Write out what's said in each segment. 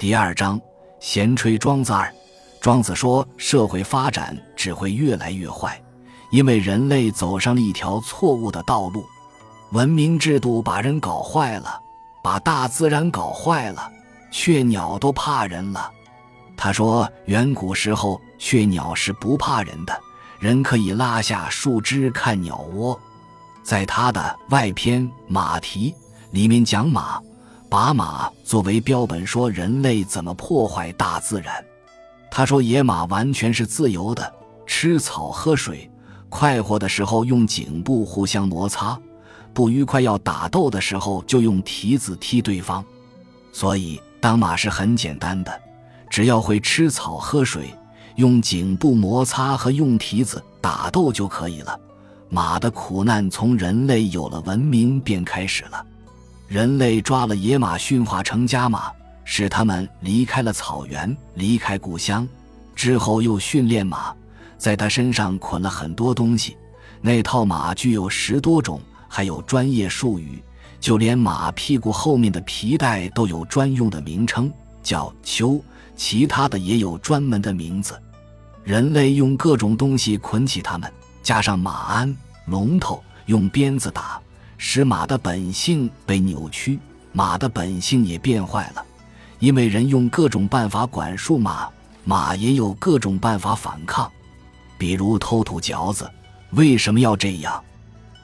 第二章，闲吹庄子二。庄子说，社会发展只会越来越坏，因为人类走上了一条错误的道路。文明制度把人搞坏了，把大自然搞坏了，雀鸟都怕人了。他说，远古时候雀鸟是不怕人的，人可以拉下树枝看鸟窝。在他的外篇《马蹄》里面讲马，把马作为标本，说人类怎么破坏大自然。他说，野马完全是自由的，吃草喝水，快活的时候用颈部互相摩擦，不愉快要打斗的时候就用蹄子踢对方。所以，当马是很简单的。只要会吃草喝水，用颈部摩擦和用蹄子打斗就可以了。马的苦难从人类有了文明便开始了。人类抓了野马驯化成家马，使它们离开了草原，离开故乡。之后又训练马，在它身上捆了很多东西。那套马具有十多种，还有专业术语，就连马屁股后面的皮带都有专用的名称，叫丘。其他的也有专门的名字，人类用各种东西捆起它们，加上马鞍、龙头，用鞭子打，使马的本性被扭曲，马的本性也变坏了。因为人用各种办法管束马，马也有各种办法反抗，比如偷吐嚼子。为什么要这样？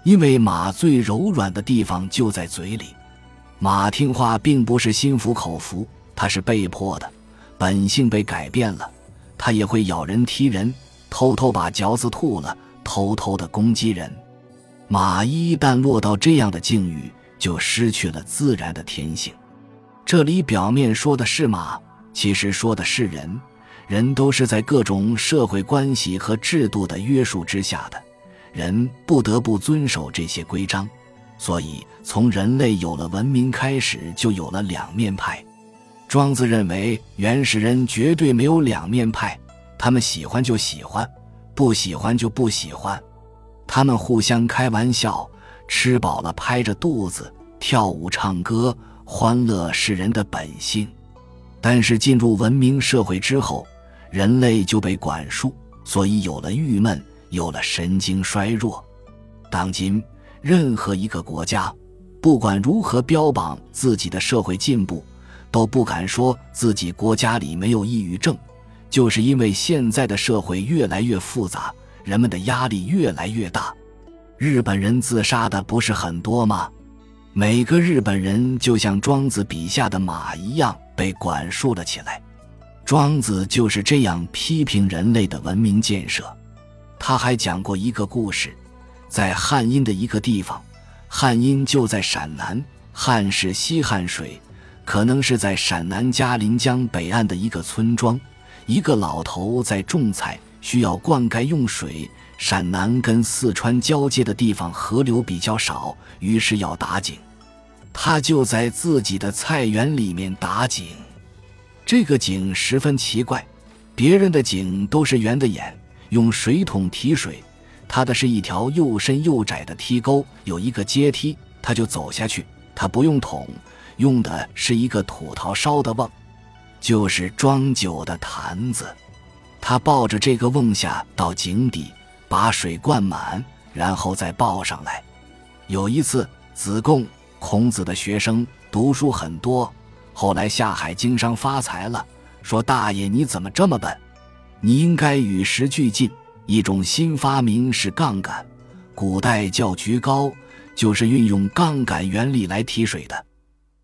因为马最柔软的地方就在嘴里。马听话并不是心服口服，它是被迫的。本性被改变了，它也会咬人、踢人，偷偷把嚼子吐了，偷偷的攻击人。马一旦落到这样的境遇，就失去了自然的天性。这里表面说的是马，其实说的是人。人都是在各种社会关系和制度的约束之下的，人不得不遵守这些规章。所以，从人类有了文明开始，就有了两面派。庄子认为，原始人绝对没有两面派，他们喜欢就喜欢，不喜欢就不喜欢，他们互相开玩笑，吃饱了拍着肚子跳舞唱歌，欢乐是人的本性。但是进入文明社会之后，人类就被管束，所以有了郁闷，有了神经衰弱。当今任何一个国家，不管如何标榜自己的社会进步。都不敢说自己国家里没有抑郁症，就是因为现在的社会越来越复杂，人们的压力越来越大。日本人自杀的不是很多吗？每个日本人就像庄子笔下的马一样被管束了起来。庄子就是这样批评人类的文明建设。他还讲过一个故事，在汉阴的一个地方，汉阴就在陕南，汉是西汉水。可能是在陕南嘉陵江北岸的一个村庄，一个老头在种菜，需要灌溉用水。陕南跟四川交界的地方河流比较少，于是要打井。他就在自己的菜园里面打井。这个井十分奇怪，别人的井都是圆的眼，用水桶提水，他的是一条又深又窄的梯沟，有一个阶梯，他就走下去。他不用桶。用的是一个土陶烧的瓮，就是装酒的坛子。他抱着这个瓮下到井底，把水灌满，然后再抱上来。有一次，子贡，孔子的学生，读书很多，后来下海经商发财了，说：“大爷，你怎么这么笨？你应该与时俱进。一种新发明是杠杆，古代叫举高，就是运用杠杆原理来提水的。”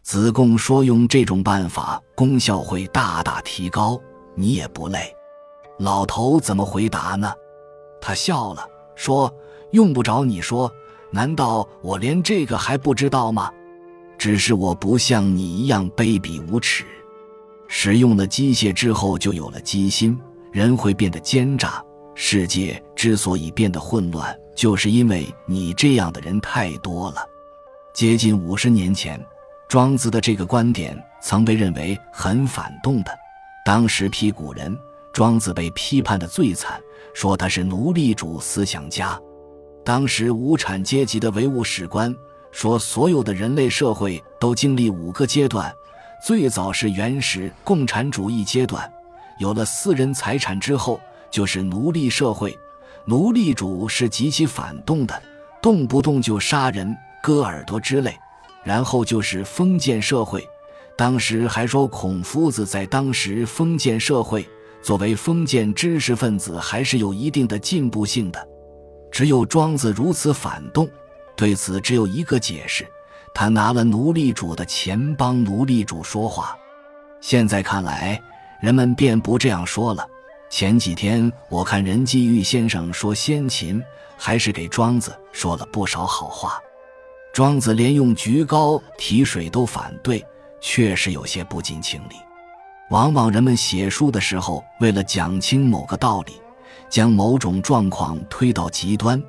子贡说：“用这种办法，功效会大大提高，你也不累。”老头怎么回答呢？他笑了，说：“用不着你说，难道我连这个还不知道吗？只是我不像你一样卑鄙无耻。使用了机械之后，就有了机心，人会变得奸诈。世界之所以变得混乱，就是因为你这样的人太多了。”接近五十年前。庄子的这个观点曾被认为很反动的，当时批古人，庄子被批判的最惨，说他是奴隶主思想家。当时无产阶级的唯物史观说，所有的人类社会都经历五个阶段，最早是原始共产主义阶段，有了私人财产之后，就是奴隶社会，奴隶主是极其反动的，动不动就杀人、割耳朵之类。然后就是封建社会，当时还说孔夫子在当时封建社会作为封建知识分子还是有一定的进步性的。只有庄子如此反动，对此只有一个解释：他拿了奴隶主的钱帮奴隶主说话。现在看来，人们便不这样说了。前几天我看任继玉先生说先秦，还是给庄子说了不少好话。庄子连用菊膏提水都反对，确实有些不近情理。往往人们写书的时候，为了讲清某个道理，将某种状况推到极端，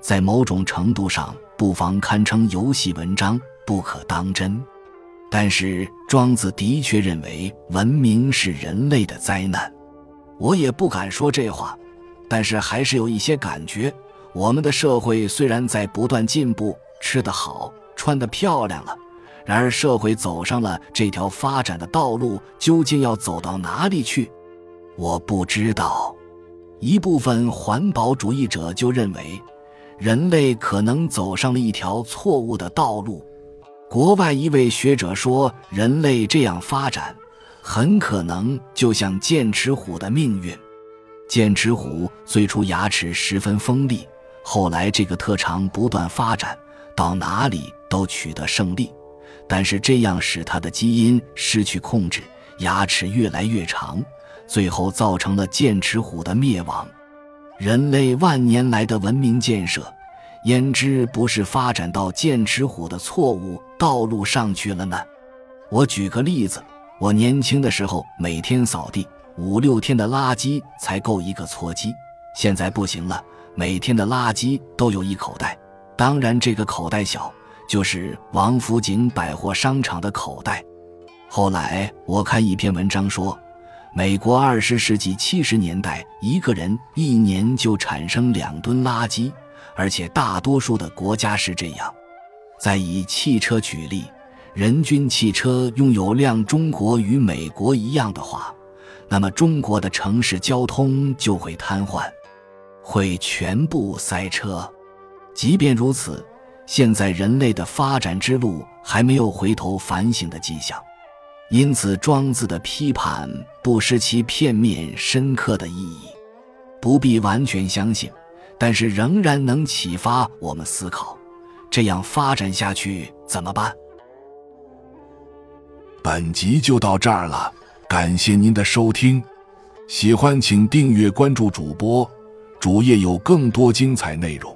在某种程度上不妨堪称游戏文章，不可当真。但是庄子的确认为文明是人类的灾难，我也不敢说这话，但是还是有一些感觉。我们的社会虽然在不断进步。吃得好，穿得漂亮了，然而社会走上了这条发展的道路，究竟要走到哪里去？我不知道。一部分环保主义者就认为，人类可能走上了一条错误的道路。国外一位学者说，人类这样发展，很可能就像剑齿虎的命运。剑齿虎最初牙齿十分锋利，后来这个特长不断发展。到哪里都取得胜利，但是这样使他的基因失去控制，牙齿越来越长，最后造成了剑齿虎的灭亡。人类万年来的文明建设，焉知不是发展到剑齿虎的错误道路上去了呢？我举个例子，我年轻的时候每天扫地五六天的垃圾才够一个搓机，现在不行了，每天的垃圾都有一口袋。当然，这个口袋小，就是王府井百货商场的口袋。后来我看一篇文章说，美国二十世纪七十年代，一个人一年就产生两吨垃圾，而且大多数的国家是这样。再以汽车举例，人均汽车拥有量中国与美国一样的话，那么中国的城市交通就会瘫痪，会全部塞车。即便如此，现在人类的发展之路还没有回头反省的迹象，因此庄子的批判不失其片面深刻的意义，不必完全相信，但是仍然能启发我们思考：这样发展下去怎么办？本集就到这儿了，感谢您的收听，喜欢请订阅关注主播，主页有更多精彩内容。